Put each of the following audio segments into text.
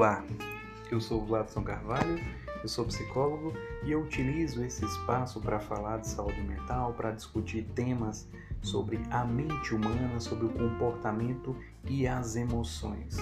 Olá, eu sou o Vladson Carvalho, eu sou psicólogo e eu utilizo esse espaço para falar de saúde mental, para discutir temas sobre a mente humana, sobre o comportamento e as emoções.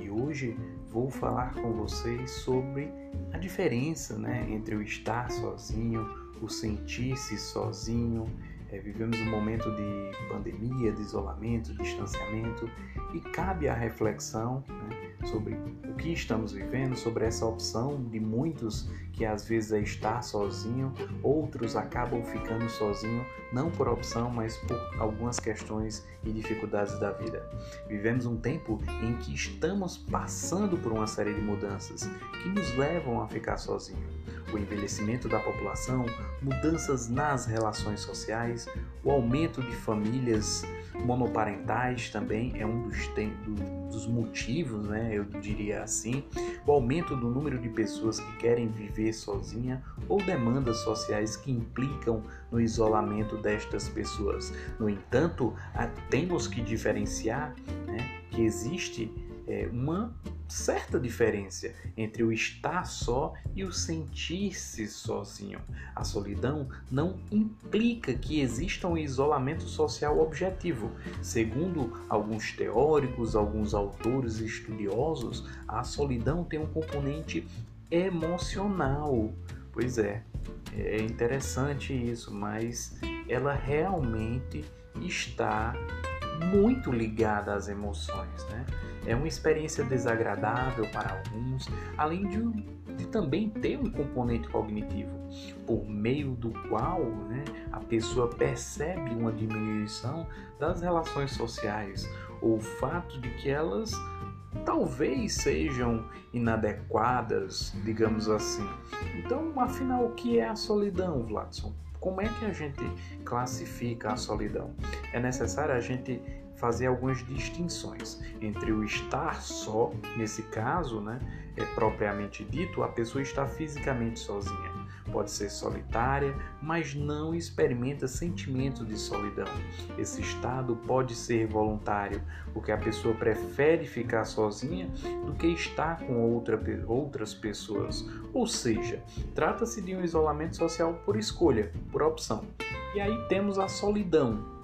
E hoje vou falar com vocês sobre a diferença né, entre o estar sozinho, o sentir-se sozinho é, vivemos um momento de pandemia, de isolamento, de distanciamento e cabe a reflexão né, sobre o que estamos vivendo, sobre essa opção de muitos que às vezes é estar sozinho, outros acabam ficando sozinho não por opção, mas por algumas questões e dificuldades da vida. Vivemos um tempo em que estamos passando por uma série de mudanças que nos levam a ficar sozinhos o envelhecimento da população, mudanças nas relações sociais, o aumento de famílias monoparentais também é um dos, dos motivos, né, eu diria assim, o aumento do número de pessoas que querem viver sozinha ou demandas sociais que implicam no isolamento destas pessoas. No entanto, temos que diferenciar né, que existe é, uma certa diferença entre o estar só e o sentir-se sozinho. A solidão não implica que exista um isolamento social objetivo. Segundo alguns teóricos, alguns autores estudiosos, a solidão tem um componente emocional. Pois é, é interessante isso, mas ela realmente está muito ligada às emoções, né? É uma experiência desagradável para alguns, além de, de também ter um componente cognitivo, por meio do qual né, a pessoa percebe uma diminuição das relações sociais, ou o fato de que elas talvez sejam inadequadas, digamos assim. Então, afinal, o que é a solidão, Vladson? Como é que a gente classifica a solidão? É necessário a gente fazer algumas distinções entre o estar só, nesse caso, né, é propriamente dito, a pessoa está fisicamente sozinha. Pode ser solitária, mas não experimenta sentimento de solidão. Esse estado pode ser voluntário, porque a pessoa prefere ficar sozinha do que estar com outra, outras pessoas. Ou seja, trata-se de um isolamento social por escolha, por opção. E aí temos a solidão,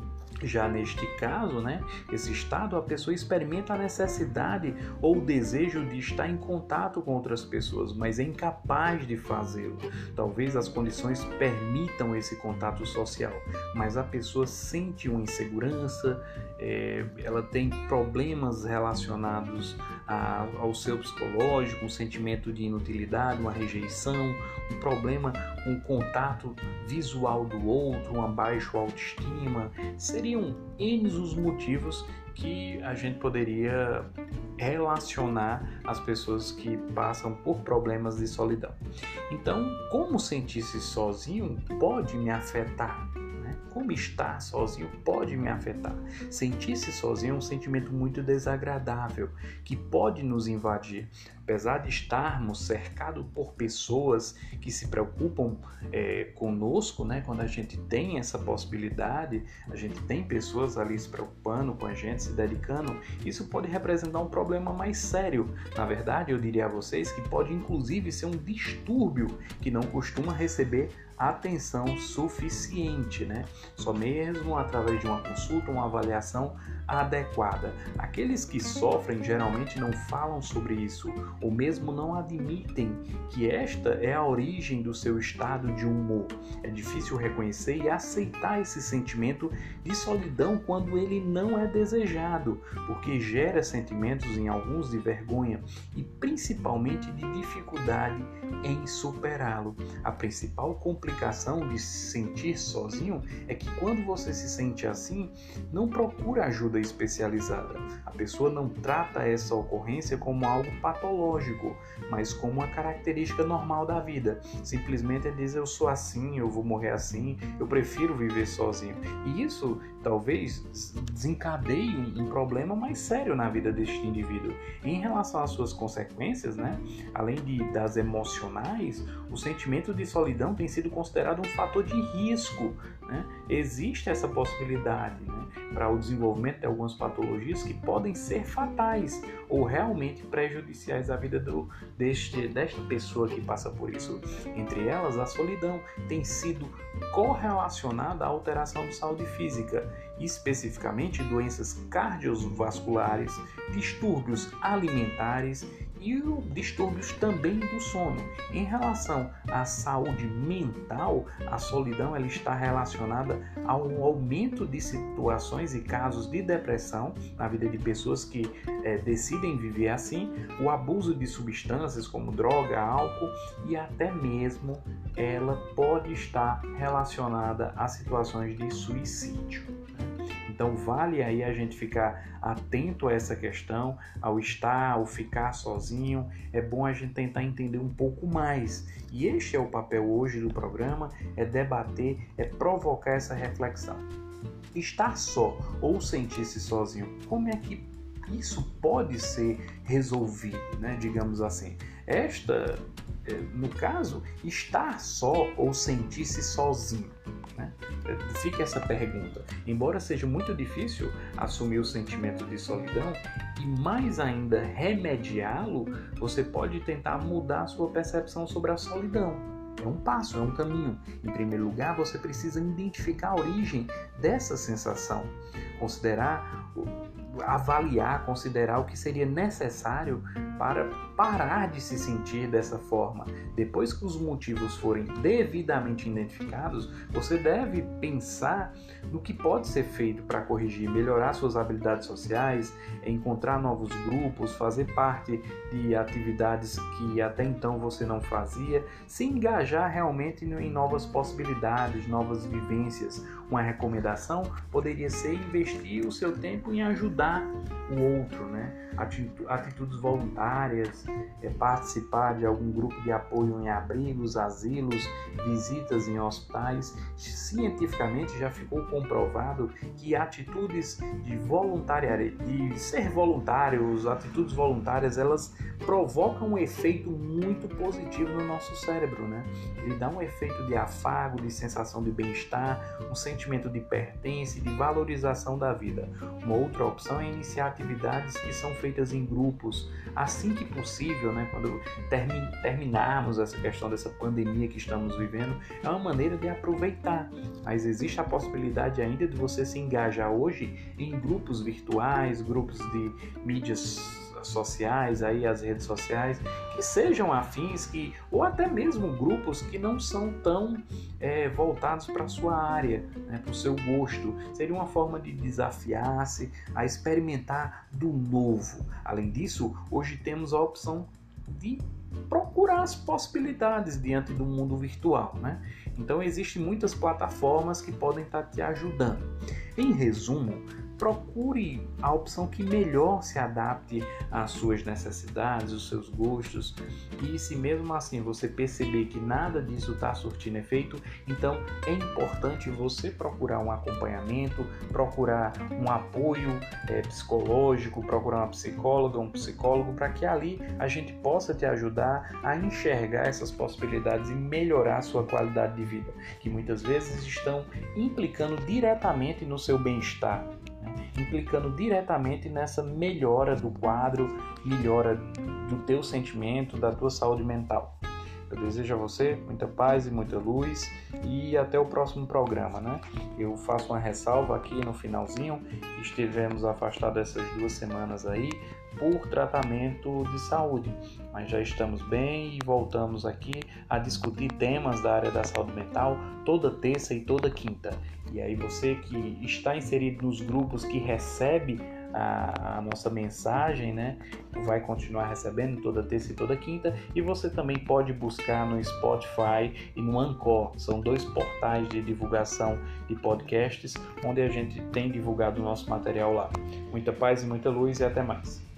já neste caso, né, esse estado, a pessoa experimenta a necessidade ou o desejo de estar em contato com outras pessoas, mas é incapaz de fazê-lo. Talvez as condições permitam esse contato social, mas a pessoa sente uma insegurança, é, ela tem problemas relacionados a, ao seu psicológico, um sentimento de inutilidade, uma rejeição, um problema o contato visual do outro, uma baixa autoestima. Seriam N os motivos que a gente poderia relacionar as pessoas que passam por problemas de solidão. Então, como sentir-se sozinho pode me afetar como estar sozinho pode me afetar. Sentir-se sozinho é um sentimento muito desagradável que pode nos invadir. Apesar de estarmos cercados por pessoas que se preocupam é, conosco, né? quando a gente tem essa possibilidade, a gente tem pessoas ali se preocupando com a gente, se dedicando, isso pode representar um problema mais sério. Na verdade, eu diria a vocês que pode inclusive ser um distúrbio que não costuma receber atenção suficiente, né? Só mesmo através de uma consulta, uma avaliação adequada. Aqueles que sofrem geralmente não falam sobre isso, ou mesmo não admitem que esta é a origem do seu estado de humor. É difícil reconhecer e aceitar esse sentimento de solidão quando ele não é desejado, porque gera sentimentos em alguns de vergonha e principalmente de dificuldade em superá-lo. A principal complicação de se sentir sozinho é que quando você se sente assim, não procura ajuda especializada. A pessoa não trata essa ocorrência como algo patológico, mas como uma característica normal da vida. Simplesmente é dizer eu sou assim, eu vou morrer assim, eu prefiro viver sozinho. E isso talvez desencadeie um problema mais sério na vida deste indivíduo. Em relação às suas consequências, né, além de, das emocionais, o sentimento de solidão tem sido considerado um fator de risco. Né? Existe essa possibilidade né? para o desenvolvimento de algumas patologias que podem ser fatais ou realmente prejudiciais à vida do, deste, desta pessoa que passa por isso. Entre elas, a solidão tem sido correlacionada à alteração de saúde física, especificamente doenças cardiovasculares, distúrbios alimentares e distúrbios também do sono. Em relação à saúde mental, a solidão ela está relacionada a um aumento de situações e casos de depressão na vida de pessoas que é, decidem viver assim, o abuso de substâncias como droga, álcool e até mesmo ela pode estar relacionada a situações de suicídio. Então vale aí a gente ficar atento a essa questão, ao estar, ao ficar sozinho. É bom a gente tentar entender um pouco mais. E este é o papel hoje do programa, é debater, é provocar essa reflexão. Estar só ou sentir-se sozinho, como é que isso pode ser resolvido, né? digamos assim. Esta, eh, no caso, estar só ou sentir-se sozinho né? Fica essa pergunta. Embora seja muito difícil assumir o sentimento de solidão e mais ainda remediá-lo, você pode tentar mudar a sua percepção sobre a solidão. É um passo, é um caminho. Em primeiro lugar, você precisa identificar a origem dessa sensação, considerar avaliar, considerar o que seria necessário para parar de se sentir dessa forma. Depois que os motivos forem devidamente identificados, você deve pensar no que pode ser feito para corrigir, melhorar suas habilidades sociais, encontrar novos grupos, fazer parte de atividades que até então você não fazia, se engajar realmente em novas possibilidades, novas vivências. Uma recomendação poderia ser investir o seu tempo em ajudar o outro, né? atitudes voluntárias, é, participar de algum grupo de apoio em abrigos, asilos, visitas em hospitais. Cientificamente já ficou comprovado que atitudes de voluntariado, de ser voluntários, atitudes voluntárias, elas provocam um efeito muito positivo no nosso cérebro, né? Ele dá um efeito de afago, de sensação de bem-estar, um sentimento de pertence, de valorização da vida. Uma outra opção é iniciar atividades que são feitas em grupos, assim que possível, né, quando termi terminarmos essa questão dessa pandemia que estamos vivendo, é uma maneira de aproveitar. Mas existe a possibilidade ainda de você se engajar hoje em grupos virtuais, grupos de mídias sociais, aí as redes sociais, que sejam afins, que, ou até mesmo grupos que não são tão é, voltados para a sua área, né, para o seu gosto. Seria uma forma de desafiar-se a experimentar do novo. Além disso, hoje temos a opção de procurar as possibilidades diante do mundo virtual, né? Então existem muitas plataformas que podem estar te ajudando. Em resumo, procure a opção que melhor se adapte às suas necessidades, aos seus gostos. E se mesmo assim você perceber que nada disso está surtindo efeito, então é importante você procurar um acompanhamento, procurar um apoio é, psicológico, procurar uma psicóloga, um psicólogo, para que ali a gente possa te ajudar a enxergar essas possibilidades e melhorar a sua qualidade de vida, que muitas vezes estão implicando diretamente no seu bem-estar implicando diretamente nessa melhora do quadro, melhora do teu sentimento, da tua saúde mental. Eu desejo a você muita paz e muita luz e até o próximo programa, né? Eu faço uma ressalva aqui no finalzinho, estivemos afastados essas duas semanas aí por tratamento de saúde, mas já estamos bem e voltamos aqui a discutir temas da área da saúde mental toda terça e toda quinta. E aí você que está inserido nos grupos que recebe a, a, nossa mensagem, né? Vai continuar recebendo toda terça e toda quinta. E você também pode buscar no Spotify e no Anchor. São dois portais de divulgação de podcasts onde a gente tem divulgado o nosso material lá. Muita paz e muita luz e até mais.